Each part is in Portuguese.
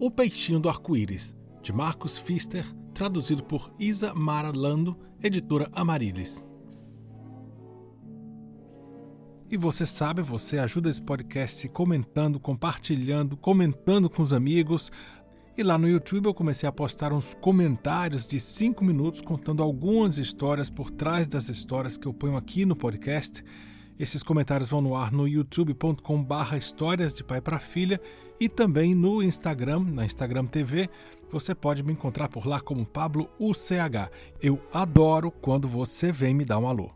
O Peixinho do Arco-Íris, de Marcos Pfister, traduzido por Isa Mara Lando, editora Amarilis. E você sabe, você ajuda esse podcast comentando, compartilhando, comentando com os amigos. E lá no YouTube eu comecei a postar uns comentários de 5 minutos contando algumas histórias por trás das histórias que eu ponho aqui no podcast. Esses comentários vão no ar no youtube.com/barra histórias de pai para filha e também no Instagram, na Instagram TV. Você pode me encontrar por lá como Pablo UCH. Eu adoro quando você vem me dar um alô.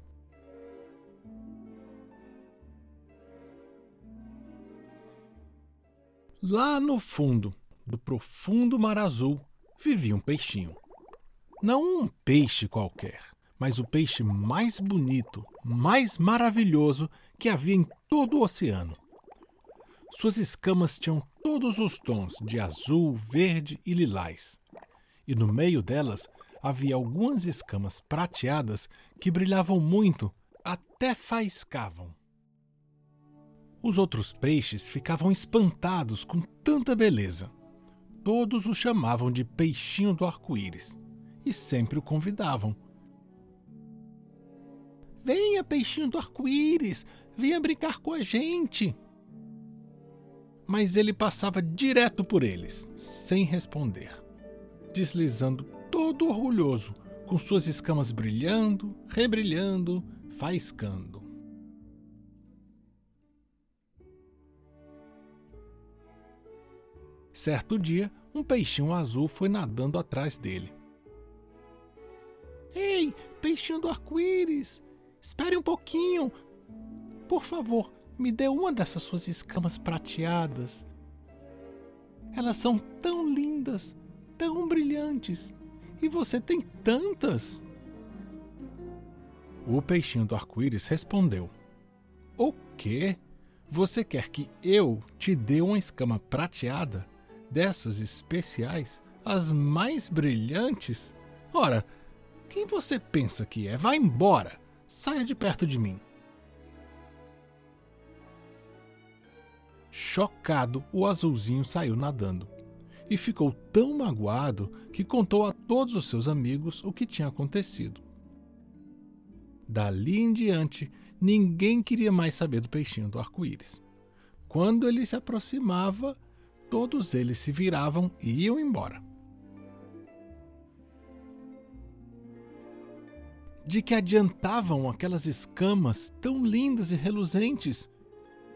Lá no fundo do profundo mar azul vivia um peixinho. Não um peixe qualquer, mas o peixe mais bonito, mais maravilhoso que havia em todo o oceano. Suas escamas tinham todos os tons de azul, verde e lilás. E no meio delas havia algumas escamas prateadas que brilhavam muito, até faiscavam. Os outros peixes ficavam espantados com tanta beleza. Todos o chamavam de peixinho do arco-íris e sempre o convidavam. Venha, peixinho do arco-íris, venha brincar com a gente. Mas ele passava direto por eles, sem responder, deslizando todo orgulhoso, com suas escamas brilhando, rebrilhando, faiscando. Certo dia, um peixinho azul foi nadando atrás dele. Ei, peixinho do arco-íris, espere um pouquinho. Por favor, me dê uma dessas suas escamas prateadas. Elas são tão lindas, tão brilhantes, e você tem tantas. O peixinho do arco-íris respondeu: O quê? Você quer que eu te dê uma escama prateada? dessas especiais, as mais brilhantes? Ora, quem você pensa que é? Vá embora! Saia de perto de mim! Chocado, o azulzinho saiu nadando e ficou tão magoado que contou a todos os seus amigos o que tinha acontecido. Dali em diante, ninguém queria mais saber do peixinho do arco-íris. Quando ele se aproximava, todos eles se viravam e iam embora. De que adiantavam aquelas escamas tão lindas e reluzentes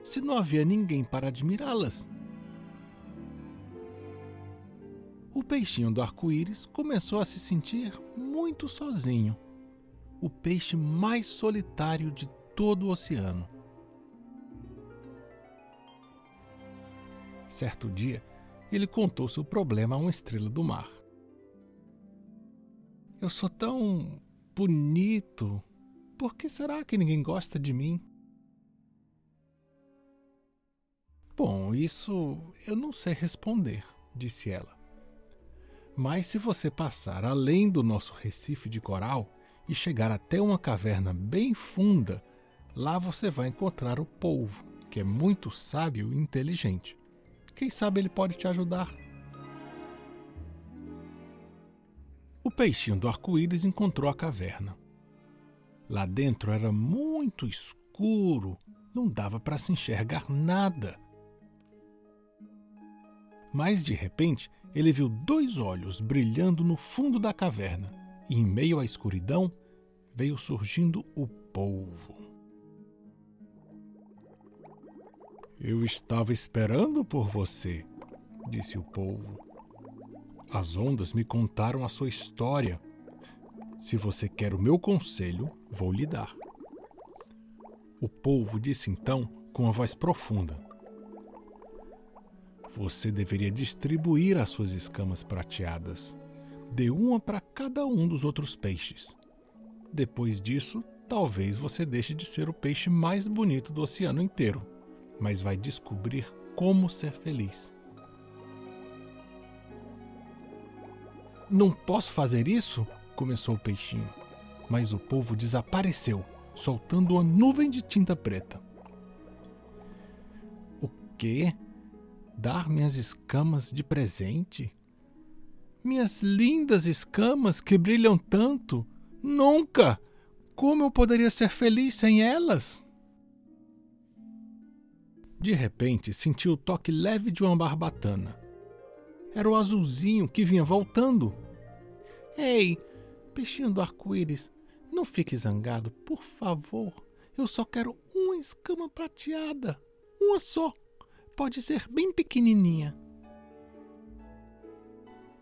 se não havia ninguém para admirá-las? O peixinho do arco-íris começou a se sentir muito sozinho, o peixe mais solitário de todo o oceano. Certo dia, ele contou seu problema a uma estrela do mar. Eu sou tão bonito. Por que será que ninguém gosta de mim? Bom, isso eu não sei responder, disse ela. Mas se você passar além do nosso recife de coral e chegar até uma caverna bem funda, lá você vai encontrar o polvo, que é muito sábio e inteligente. Quem sabe ele pode te ajudar. O peixinho do arco-íris encontrou a caverna. Lá dentro era muito escuro, não dava para se enxergar nada. Mas de repente ele viu dois olhos brilhando no fundo da caverna, e em meio à escuridão veio surgindo o polvo. Eu estava esperando por você, disse o polvo. As ondas me contaram a sua história. Se você quer o meu conselho, vou lhe dar. O polvo disse então com uma voz profunda: Você deveria distribuir as suas escamas prateadas. Dê uma para cada um dos outros peixes. Depois disso, talvez você deixe de ser o peixe mais bonito do oceano inteiro mas vai descobrir como ser feliz. Não posso fazer isso? começou o peixinho, mas o povo desapareceu, soltando uma nuvem de tinta preta. O quê? dar minhas escamas de presente? Minhas lindas escamas que brilham tanto? Nunca! Como eu poderia ser feliz sem elas? De repente, senti o toque leve de uma barbatana. Era o azulzinho que vinha voltando. Ei, peixinho do arco-íris, não fique zangado, por favor. Eu só quero uma escama prateada. Uma só. Pode ser bem pequenininha.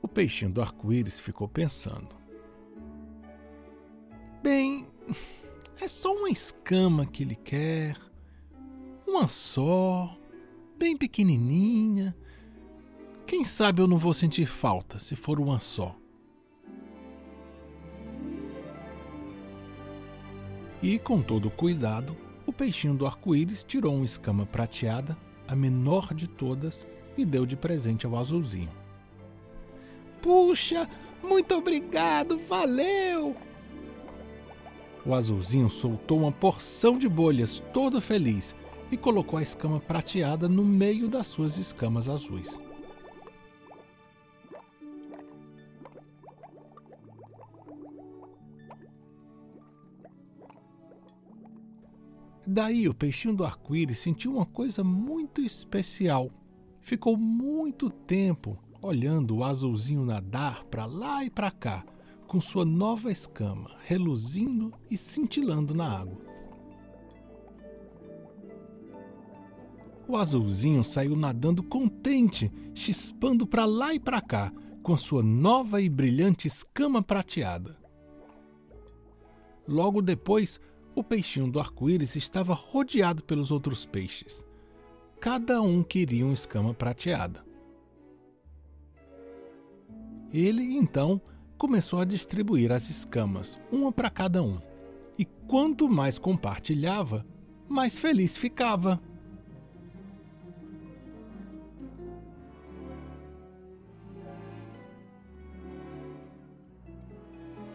O peixinho do arco-íris ficou pensando. Bem, é só uma escama que ele quer. Uma só, bem pequenininha. Quem sabe eu não vou sentir falta se for uma só. E com todo cuidado, o peixinho do arco-íris tirou uma escama prateada, a menor de todas, e deu de presente ao azulzinho. Puxa, muito obrigado, valeu! O azulzinho soltou uma porção de bolhas, todo feliz, e colocou a escama prateada no meio das suas escamas azuis. Daí o peixinho do arco-íris sentiu uma coisa muito especial. Ficou muito tempo olhando o azulzinho nadar para lá e para cá, com sua nova escama reluzindo e cintilando na água. O azulzinho saiu nadando contente, chispando para lá e para cá, com sua nova e brilhante escama prateada. Logo depois, o peixinho do arco-íris estava rodeado pelos outros peixes. Cada um queria uma escama prateada. Ele, então, começou a distribuir as escamas, uma para cada um. E quanto mais compartilhava, mais feliz ficava.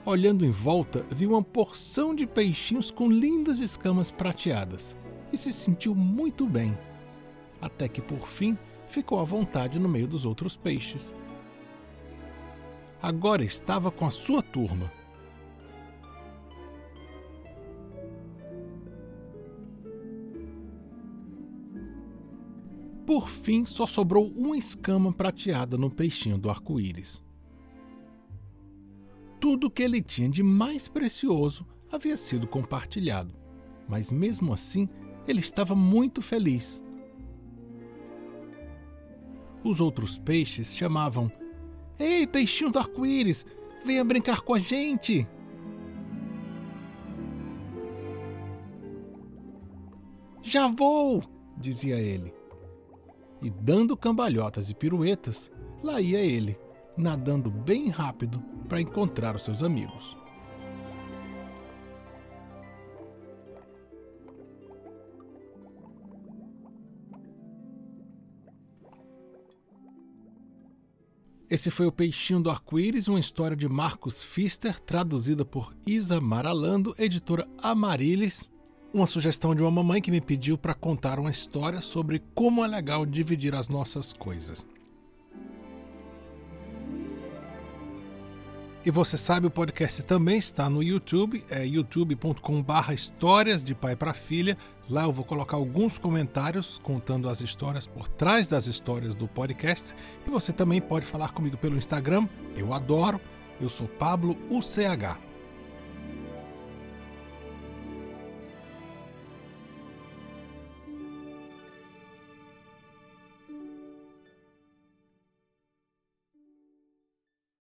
Olhando em volta, viu uma porção de peixinhos com lindas escamas prateadas e se sentiu muito bem. Até que por fim ficou à vontade no meio dos outros peixes. Agora estava com a sua turma. Por fim, só sobrou uma escama prateada no peixinho do arco-íris. Tudo que ele tinha de mais precioso havia sido compartilhado, mas mesmo assim ele estava muito feliz. Os outros peixes chamavam: Ei, peixinho do arco-íris, venha brincar com a gente! Já vou! dizia ele. E dando cambalhotas e piruetas, lá ia ele nadando bem rápido para encontrar os seus amigos. Esse foi o Peixinho do Arco-Íris, uma história de Marcos Pfister, traduzida por Isa Maralando, editora Amarilis. Uma sugestão de uma mamãe que me pediu para contar uma história sobre como é legal dividir as nossas coisas. E você sabe, o podcast também está no YouTube, é youtube.com/barra histórias de pai para filha. Lá eu vou colocar alguns comentários contando as histórias por trás das histórias do podcast. E você também pode falar comigo pelo Instagram. Eu adoro. Eu sou Pablo UCH.